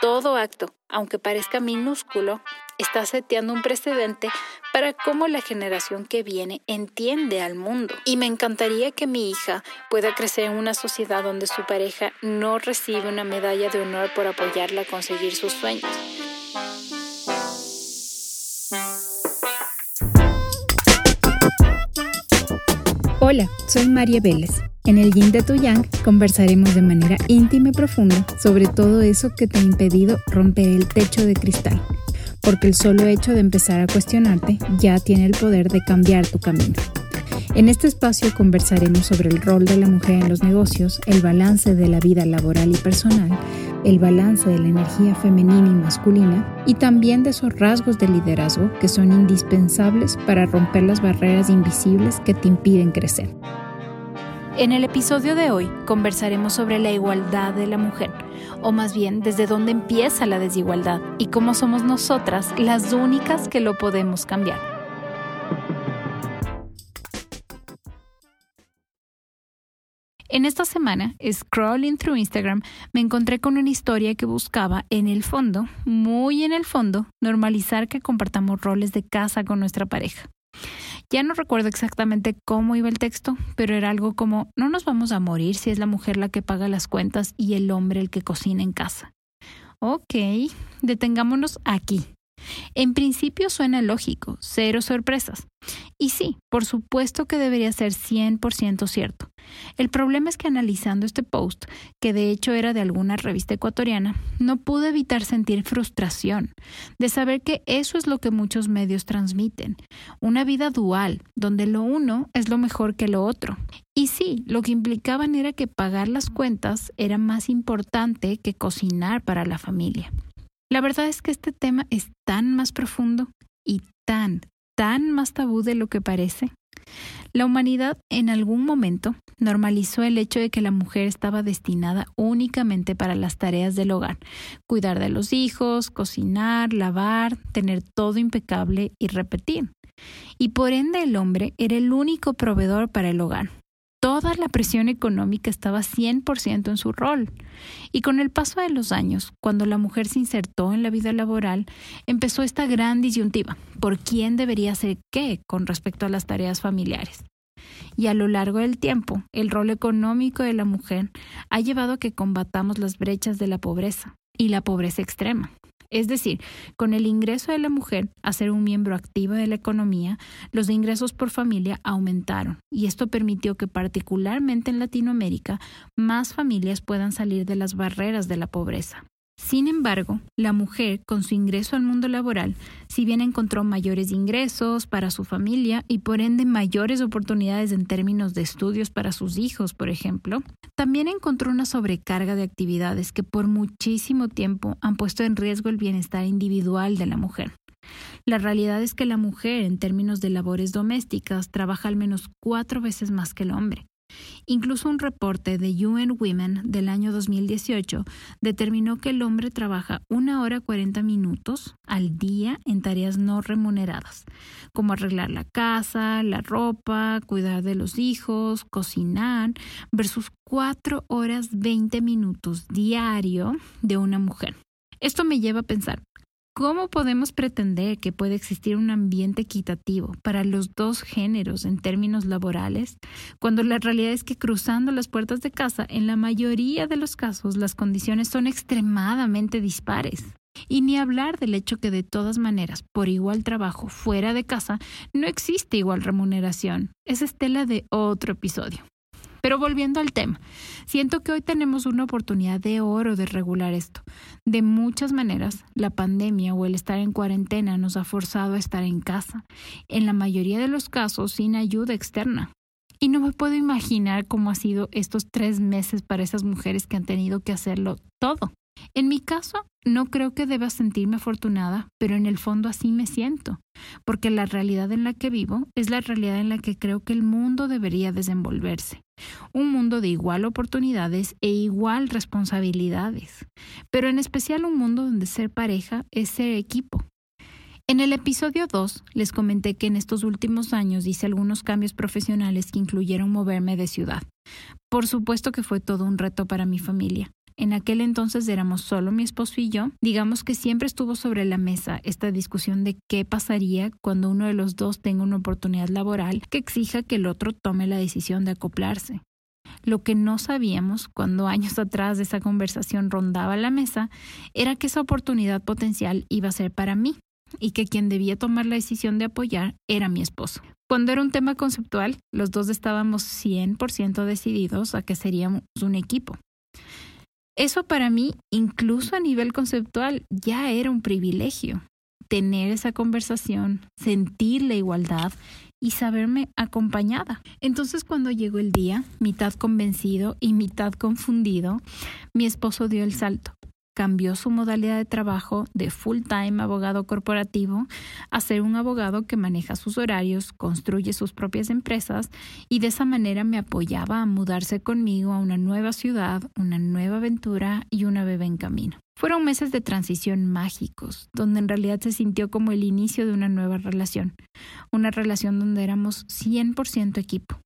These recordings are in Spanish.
todo acto, aunque parezca minúsculo, está seteando un precedente para cómo la generación que viene entiende al mundo. Y me encantaría que mi hija pueda crecer en una sociedad donde su pareja no recibe una medalla de honor por apoyarla a conseguir sus sueños. Hola, soy María Vélez. En el Yin de Tu Yang conversaremos de manera íntima y profunda sobre todo eso que te ha impedido romper el techo de cristal porque el solo hecho de empezar a cuestionarte ya tiene el poder de cambiar tu camino. En este espacio conversaremos sobre el rol de la mujer en los negocios, el balance de la vida laboral y personal, el balance de la energía femenina y masculina y también de esos rasgos de liderazgo que son indispensables para romper las barreras invisibles que te impiden crecer. En el episodio de hoy conversaremos sobre la igualdad de la mujer, o más bien desde dónde empieza la desigualdad y cómo somos nosotras las únicas que lo podemos cambiar. En esta semana, scrolling through Instagram, me encontré con una historia que buscaba, en el fondo, muy en el fondo, normalizar que compartamos roles de casa con nuestra pareja. Ya no recuerdo exactamente cómo iba el texto, pero era algo como no nos vamos a morir si es la mujer la que paga las cuentas y el hombre el que cocina en casa. Ok, detengámonos aquí. En principio suena lógico, cero sorpresas. Y sí, por supuesto que debería ser 100% cierto. El problema es que analizando este post, que de hecho era de alguna revista ecuatoriana, no pude evitar sentir frustración de saber que eso es lo que muchos medios transmiten, una vida dual, donde lo uno es lo mejor que lo otro. Y sí, lo que implicaban era que pagar las cuentas era más importante que cocinar para la familia. La verdad es que este tema es tan más profundo y tan, tan más tabú de lo que parece. La humanidad en algún momento normalizó el hecho de que la mujer estaba destinada únicamente para las tareas del hogar, cuidar de los hijos, cocinar, lavar, tener todo impecable y repetir. Y por ende el hombre era el único proveedor para el hogar toda la presión económica estaba 100% en su rol. Y con el paso de los años, cuando la mujer se insertó en la vida laboral, empezó esta gran disyuntiva, por quién debería hacer qué con respecto a las tareas familiares. Y a lo largo del tiempo, el rol económico de la mujer ha llevado a que combatamos las brechas de la pobreza y la pobreza extrema. Es decir, con el ingreso de la mujer a ser un miembro activo de la economía, los ingresos por familia aumentaron y esto permitió que particularmente en Latinoamérica más familias puedan salir de las barreras de la pobreza. Sin embargo, la mujer, con su ingreso al mundo laboral, si bien encontró mayores ingresos para su familia y por ende mayores oportunidades en términos de estudios para sus hijos, por ejemplo, también encontró una sobrecarga de actividades que por muchísimo tiempo han puesto en riesgo el bienestar individual de la mujer. La realidad es que la mujer, en términos de labores domésticas, trabaja al menos cuatro veces más que el hombre. Incluso un reporte de UN Women del año 2018 determinó que el hombre trabaja una hora 40 minutos al día en tareas no remuneradas, como arreglar la casa, la ropa, cuidar de los hijos, cocinar, versus cuatro horas 20 minutos diario de una mujer. Esto me lleva a pensar, ¿Cómo podemos pretender que puede existir un ambiente equitativo para los dos géneros en términos laborales cuando la realidad es que cruzando las puertas de casa, en la mayoría de los casos, las condiciones son extremadamente dispares? Y ni hablar del hecho que de todas maneras, por igual trabajo fuera de casa, no existe igual remuneración. Es estela de otro episodio. Pero volviendo al tema, siento que hoy tenemos una oportunidad de oro de regular esto. De muchas maneras, la pandemia o el estar en cuarentena nos ha forzado a estar en casa, en la mayoría de los casos sin ayuda externa. Y no me puedo imaginar cómo ha sido estos tres meses para esas mujeres que han tenido que hacerlo todo. En mi caso, no creo que deba sentirme afortunada, pero en el fondo así me siento, porque la realidad en la que vivo es la realidad en la que creo que el mundo debería desenvolverse. Un mundo de igual oportunidades e igual responsabilidades, pero en especial un mundo donde ser pareja es ser equipo. En el episodio 2 les comenté que en estos últimos años hice algunos cambios profesionales que incluyeron moverme de ciudad. Por supuesto que fue todo un reto para mi familia En aquel entonces éramos solo mi esposo y yo. Digamos que siempre estuvo sobre la mesa esta discusión de qué pasaría cuando uno de los dos tenga una oportunidad laboral que exija que el otro tome la decisión de acoplarse. Lo que no sabíamos cuando años atrás de esa conversación rondaba la mesa era que esa oportunidad potencial iba a ser para mí y que quien debía tomar la decisión de apoyar era mi esposo. Cuando era un tema conceptual, los dos estábamos 100% decididos a que seríamos un equipo. Eso para mí, incluso a nivel conceptual, ya era un privilegio. Tener esa conversación, sentir la igualdad y saberme acompañada. Entonces cuando llegó el día, mitad convencido y mitad confundido, mi esposo dio el salto. Cambió su modalidad de trabajo de full-time abogado corporativo a ser un abogado que maneja sus horarios, construye sus propias empresas y de esa manera me apoyaba a mudarse conmigo a una nueva ciudad, una nueva aventura y una bebé en camino. Fueron meses de transición mágicos, donde en realidad se sintió como el inicio de una nueva relación, una relación donde éramos 100% equipo.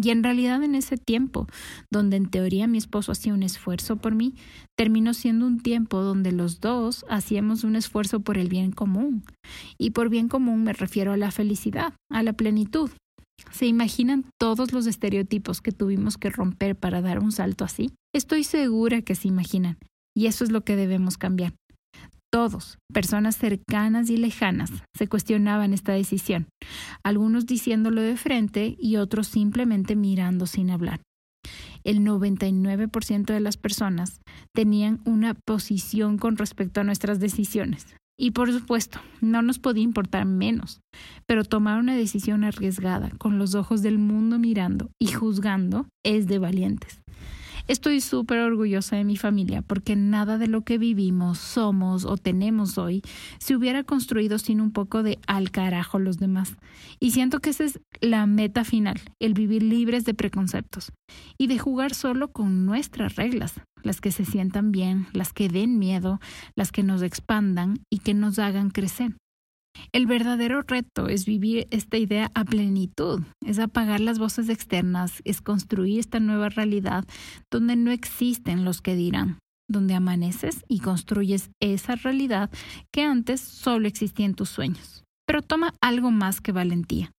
Y en realidad en ese tiempo, donde en teoría mi esposo hacía un esfuerzo por mí, terminó siendo un tiempo donde los dos hacíamos un esfuerzo por el bien común. Y por bien común me refiero a la felicidad, a la plenitud. ¿Se imaginan todos los estereotipos que tuvimos que romper para dar un salto así? Estoy segura que se imaginan. Y eso es lo que debemos cambiar. Todos, personas cercanas y lejanas, se cuestionaban esta decisión, algunos diciéndolo de frente y otros simplemente mirando sin hablar. El 99% de las personas tenían una posición con respecto a nuestras decisiones. Y por supuesto, no nos podía importar menos, pero tomar una decisión arriesgada, con los ojos del mundo mirando y juzgando, es de valientes. Estoy súper orgullosa de mi familia porque nada de lo que vivimos, somos o tenemos hoy se hubiera construido sin un poco de al carajo los demás. Y siento que esa es la meta final, el vivir libres de preconceptos y de jugar solo con nuestras reglas, las que se sientan bien, las que den miedo, las que nos expandan y que nos hagan crecer. El verdadero reto es vivir esta idea a plenitud, es apagar las voces externas, es construir esta nueva realidad donde no existen los que dirán, donde amaneces y construyes esa realidad que antes solo existía en tus sueños. Pero toma algo más que valentía.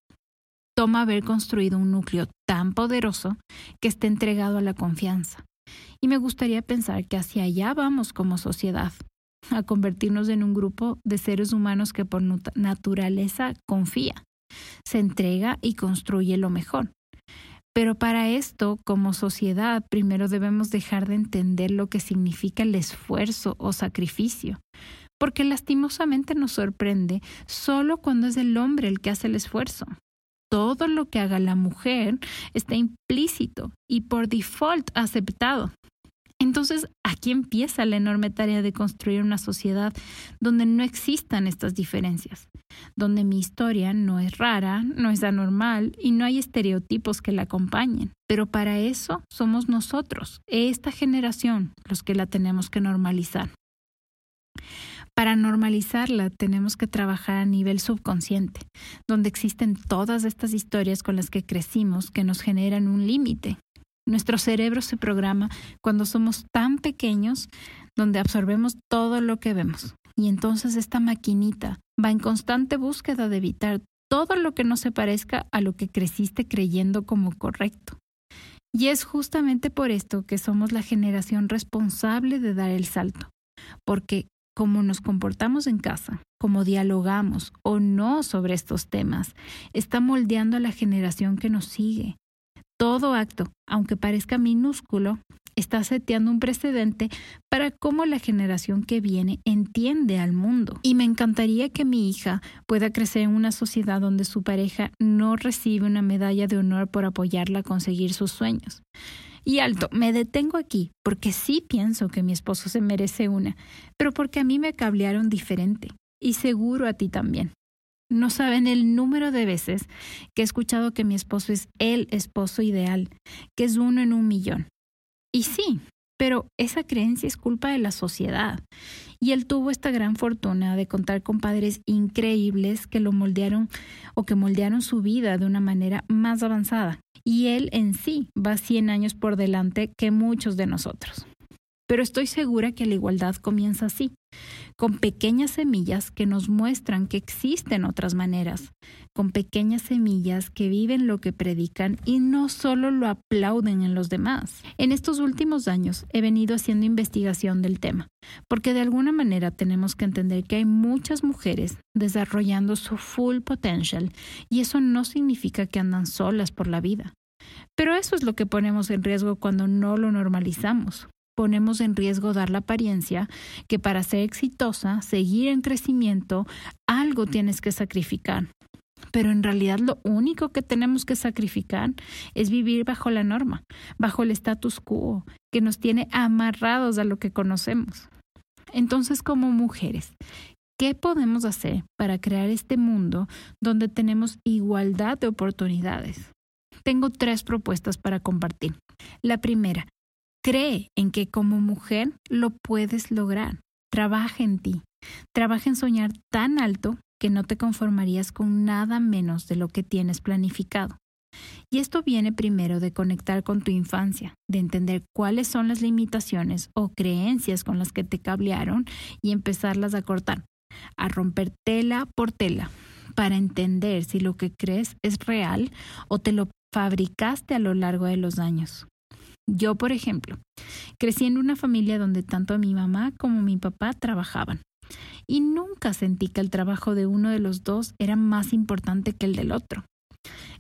Toma haber construido un núcleo tan poderoso que esté entregado a la confianza. Y me gustaría pensar que hacia allá vamos como sociedad, a convertirnos en un grupo de seres humanos que por naturaleza confía, se entrega y construye lo mejor. Pero para esto, como sociedad, primero debemos dejar de entender lo que significa el esfuerzo o sacrificio, porque lastimosamente nos sorprende solo cuando es el hombre el que hace el esfuerzo. Todo lo que haga la mujer está implícito y por default aceptado. Entonces, aquí empieza la enorme tarea de construir una sociedad donde no existan estas diferencias, donde mi historia no es rara, no es anormal y no hay estereotipos que la acompañen. Pero para eso somos nosotros, esta generación, los que la tenemos que normalizar. Para normalizarla tenemos que trabajar a nivel subconsciente, donde existen todas estas historias con las que crecimos que nos generan un límite, nuestro cerebro se programa cuando somos tan pequeños donde absorbemos todo lo que vemos. Y entonces esta maquinita va en constante búsqueda de evitar todo lo que no se parezca a lo que creciste creyendo como correcto. Y es justamente por esto que somos la generación responsable de dar el salto, porque como nos comportamos en casa, como dialogamos o no sobre estos temas, está moldeando a la generación que nos sigue, todo acto, aunque parezca minúsculo, está seteando un precedente para cómo la generación que viene entiende al mundo. Y me encantaría que mi hija pueda crecer en una sociedad donde su pareja no recibe una medalla de honor por apoyarla a conseguir sus sueños. Y alto, me detengo aquí porque sí pienso que mi esposo se merece una, pero porque a mí me cablearon diferente. Y seguro a ti también. No saben el número de veces que he escuchado que mi esposo es el esposo ideal, que es uno en un millón. Y sí, pero esa creencia es culpa de la sociedad. Y él tuvo esta gran fortuna de contar con padres increíbles que lo moldearon o que moldearon su vida de una manera más avanzada. Y él en sí va 100 años por delante que muchos de nosotros. Pero estoy segura que la igualdad comienza así, con pequeñas semillas que nos muestran que existen otras maneras, con pequeñas semillas que viven lo que predican y no solo lo aplauden en los demás. En estos últimos años he venido haciendo investigación del tema, porque de alguna manera tenemos que entender que hay muchas mujeres desarrollando su full potential y eso no significa que andan solas por la vida. Pero eso es lo que ponemos en riesgo cuando no lo normalizamos ponemos en riesgo dar la apariencia que para ser exitosa, seguir en crecimiento, algo tienes que sacrificar. Pero en realidad lo único que tenemos que sacrificar es vivir bajo la norma, bajo el status quo, que nos tiene amarrados a lo que conocemos. Entonces, como mujeres, ¿qué podemos hacer para crear este mundo donde tenemos igualdad de oportunidades? Tengo tres propuestas para compartir. La primera, Cree en que como mujer lo puedes lograr. Trabaja en ti. Trabaja en soñar tan alto que no te conformarías con nada menos de lo que tienes planificado. Y esto viene primero de conectar con tu infancia, de entender cuáles son las limitaciones o creencias con las que te cablearon y empezarlas a cortar, a romper tela por tela, para entender si lo que crees es real o te lo fabricaste a lo largo de los años. Yo, por ejemplo, crecí en una familia donde tanto mi mamá como mi papá trabajaban. Y nunca sentí que el trabajo de uno de los dos era más importante que el del otro.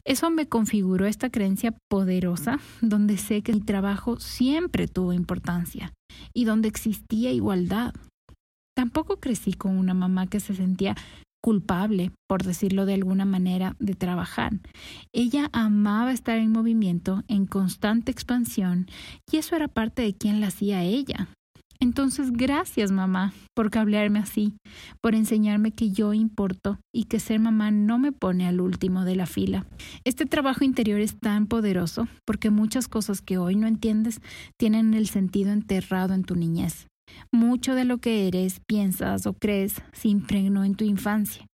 Eso me configuró esta creencia poderosa donde sé que mi trabajo siempre tuvo importancia y donde existía igualdad. Tampoco crecí con una mamá que se sentía culpable, por decirlo de alguna manera, de trabajar. Ella amaba estar en movimiento, en constante expansión, y eso era parte de quien la hacía ella. Entonces, gracias mamá por cablearme así, por enseñarme que yo importo y que ser mamá no me pone al último de la fila. Este trabajo interior es tan poderoso porque muchas cosas que hoy no entiendes tienen el sentido enterrado en tu niñez. Mucho de lo que eres, piensas o crees se impregnó en tu infancia.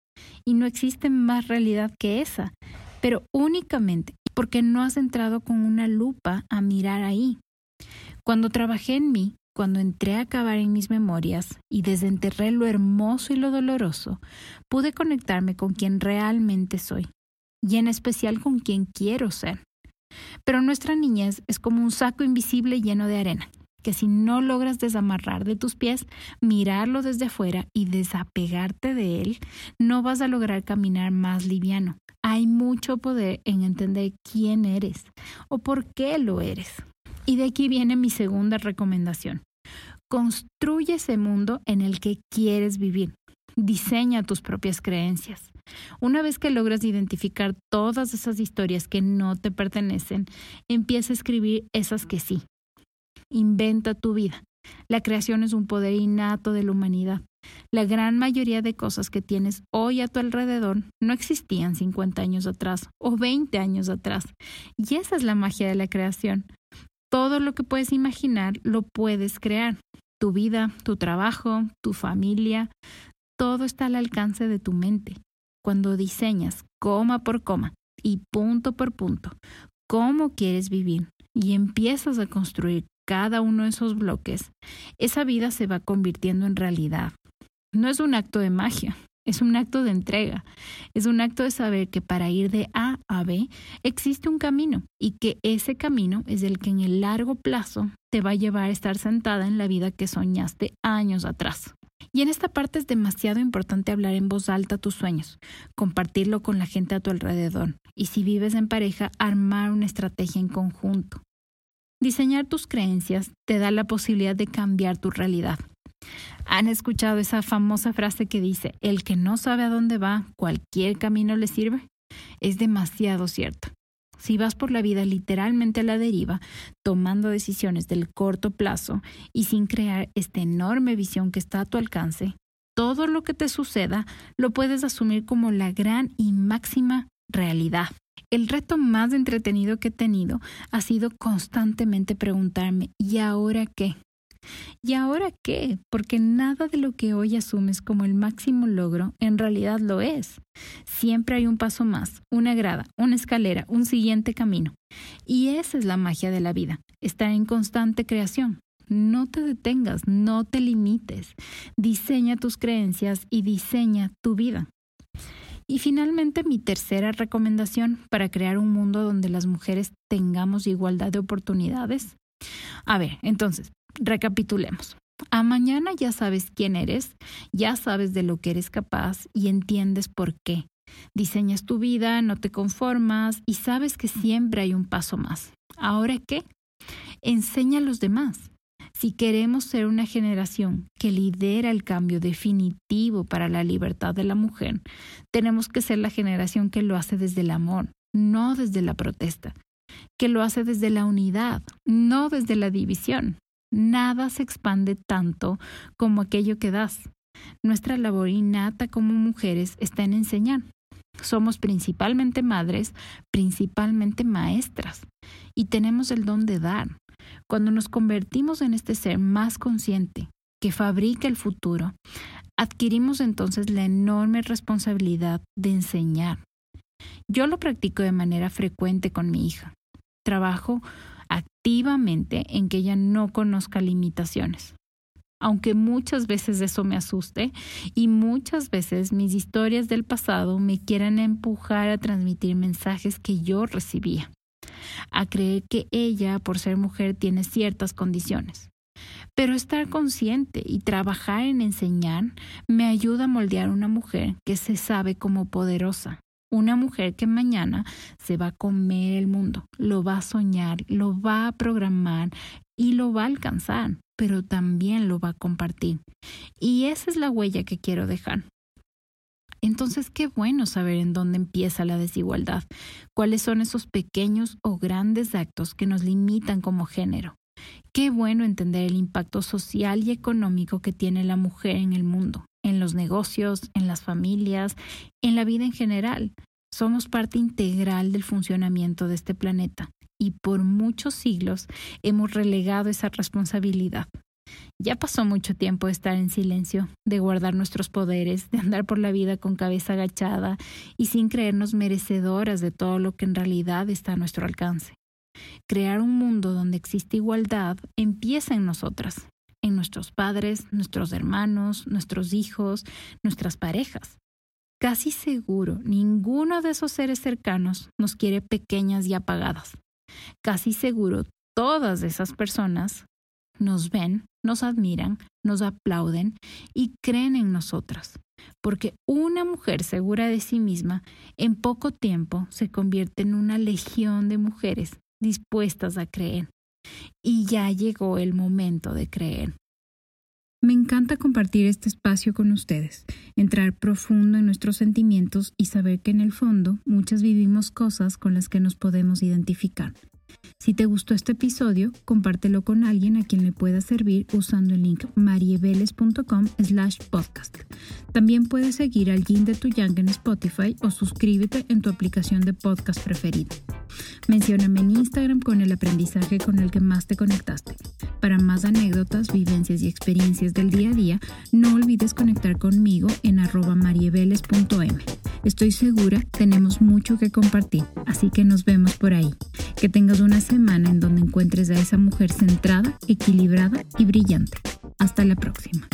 Y no existe más realidad que esa, pero únicamente porque no has entrado con una lupa a mirar ahí. Cuando trabajé en mí, cuando entré a cavar en mis memorias y desenterré lo hermoso y lo doloroso, pude conectarme con quien realmente soy, y en especial con quien quiero ser. Pero nuestra niñez es como un saco invisible lleno de arena, que si no logras desamarrar de tus pies, mirarlo desde afuera y desapegarte de él, no vas a lograr caminar más liviano. Hay mucho poder en entender quién eres o por qué lo eres. Y de aquí viene mi segunda recomendación. Construye ese mundo en el que quieres vivir. Diseña tus propias creencias. Una vez que logras identificar todas esas historias que no te pertenecen, empieza a escribir esas que sí, inventa tu vida. La creación es un poder innato de la humanidad. La gran mayoría de cosas que tienes hoy a tu alrededor no existían 50 años atrás o 20 años atrás. Y esa es la magia de la creación. Todo lo que puedes imaginar lo puedes crear. Tu vida, tu trabajo, tu familia, todo está al alcance de tu mente. Cuando diseñas coma por coma y punto por punto cómo quieres vivir y empiezas a construir cada uno de esos bloques, esa vida se va convirtiendo en realidad. No es un acto de magia, es un acto de entrega, es un acto de saber que para ir de A a B existe un camino y que ese camino es el que en el largo plazo te va a llevar a estar sentada en la vida que soñaste años atrás. Y en esta parte es demasiado importante hablar en voz alta tus sueños, compartirlo con la gente a tu alrededor y si vives en pareja, armar una estrategia en conjunto. Diseñar tus creencias te da la posibilidad de cambiar tu realidad. ¿Han escuchado esa famosa frase que dice, el que no sabe a dónde va, cualquier camino le sirve? Es demasiado cierto. Si vas por la vida literalmente a la deriva, tomando decisiones del corto plazo y sin crear esta enorme visión que está a tu alcance, todo lo que te suceda lo puedes asumir como la gran y máxima realidad. El reto más entretenido que he tenido ha sido constantemente preguntarme ¿y ahora qué? ¿Y ahora qué? Porque nada de lo que hoy asumes como el máximo logro en realidad lo es. Siempre hay un paso más, una grada, una escalera, un siguiente camino. Y esa es la magia de la vida, estar en constante creación. No te detengas, no te limites. Diseña tus creencias y diseña tu vida. Y finalmente mi tercera recomendación para crear un mundo donde las mujeres tengamos igualdad de oportunidades. A ver, entonces, recapitulemos. A mañana ya sabes quién eres, ya sabes de lo que eres capaz y entiendes por qué. Diseñas tu vida, no te conformas y sabes que siempre hay un paso más. ¿Ahora qué? Enseña a los demás. Si queremos ser una generación que lidera el cambio definitivo para la libertad de la mujer, tenemos que ser la generación que lo hace desde el amor, no desde la protesta, que lo hace desde la unidad, no desde la división. Nada se expande tanto como aquello que das. Nuestra labor innata como mujeres está en enseñar. Somos principalmente madres, principalmente maestras, y tenemos el don de dar. Cuando nos convertimos en este ser más consciente, que fabrica el futuro, adquirimos entonces la enorme responsabilidad de enseñar. Yo lo practico de manera frecuente con mi hija. Trabajo activamente en que ella no conozca limitaciones. Aunque muchas veces eso me asuste y muchas veces mis historias del pasado me quieran empujar a transmitir mensajes que yo recibía a creer que ella, por ser mujer, tiene ciertas condiciones. Pero estar consciente y trabajar en enseñar me ayuda a moldear una mujer que se sabe como poderosa, una mujer que mañana se va a comer el mundo, lo va a soñar, lo va a programar y lo va a alcanzar, pero también lo va a compartir. Y esa es la huella que quiero dejar. Entonces, qué bueno saber en dónde empieza la desigualdad, cuáles son esos pequeños o grandes actos que nos limitan como género. Qué bueno entender el impacto social y económico que tiene la mujer en el mundo, en los negocios, en las familias, en la vida en general. Somos parte integral del funcionamiento de este planeta y por muchos siglos hemos relegado esa responsabilidad. Ya pasó mucho tiempo de estar en silencio, de guardar nuestros poderes, de andar por la vida con cabeza agachada y sin creernos merecedoras de todo lo que en realidad está a nuestro alcance. Crear un mundo donde existe igualdad empieza en nosotras, en nuestros padres, nuestros hermanos, nuestros hijos, nuestras parejas. Casi seguro, ninguno de esos seres cercanos nos quiere pequeñas y apagadas. Casi seguro, todas esas personas nos ven, nos admiran, nos aplauden y creen en nosotras. Porque una mujer segura de sí misma en poco tiempo se convierte en una legión de mujeres dispuestas a creer. Y ya llegó el momento de creer. Me encanta compartir este espacio con ustedes, entrar profundo en nuestros sentimientos y saber que en el fondo muchas vivimos cosas con las que nos podemos identificar. Si te gustó este episodio, compártelo con alguien a quien le pueda servir usando el link marieveles.com slash podcast. También puedes seguir al Yin de tu Yang en Spotify o suscríbete en tu aplicación de podcast preferida. Mencióname en Instagram con el aprendizaje con el que más te conectaste. Para más anécdotas, vivencias y experiencias del día a día, no olvides conectar conmigo en arroba marieveles.m. Estoy segura tenemos mucho que compartir, así que nos vemos por ahí. Que tengas una semana en donde encuentres a esa mujer centrada, equilibrada y brillante. Hasta la próxima.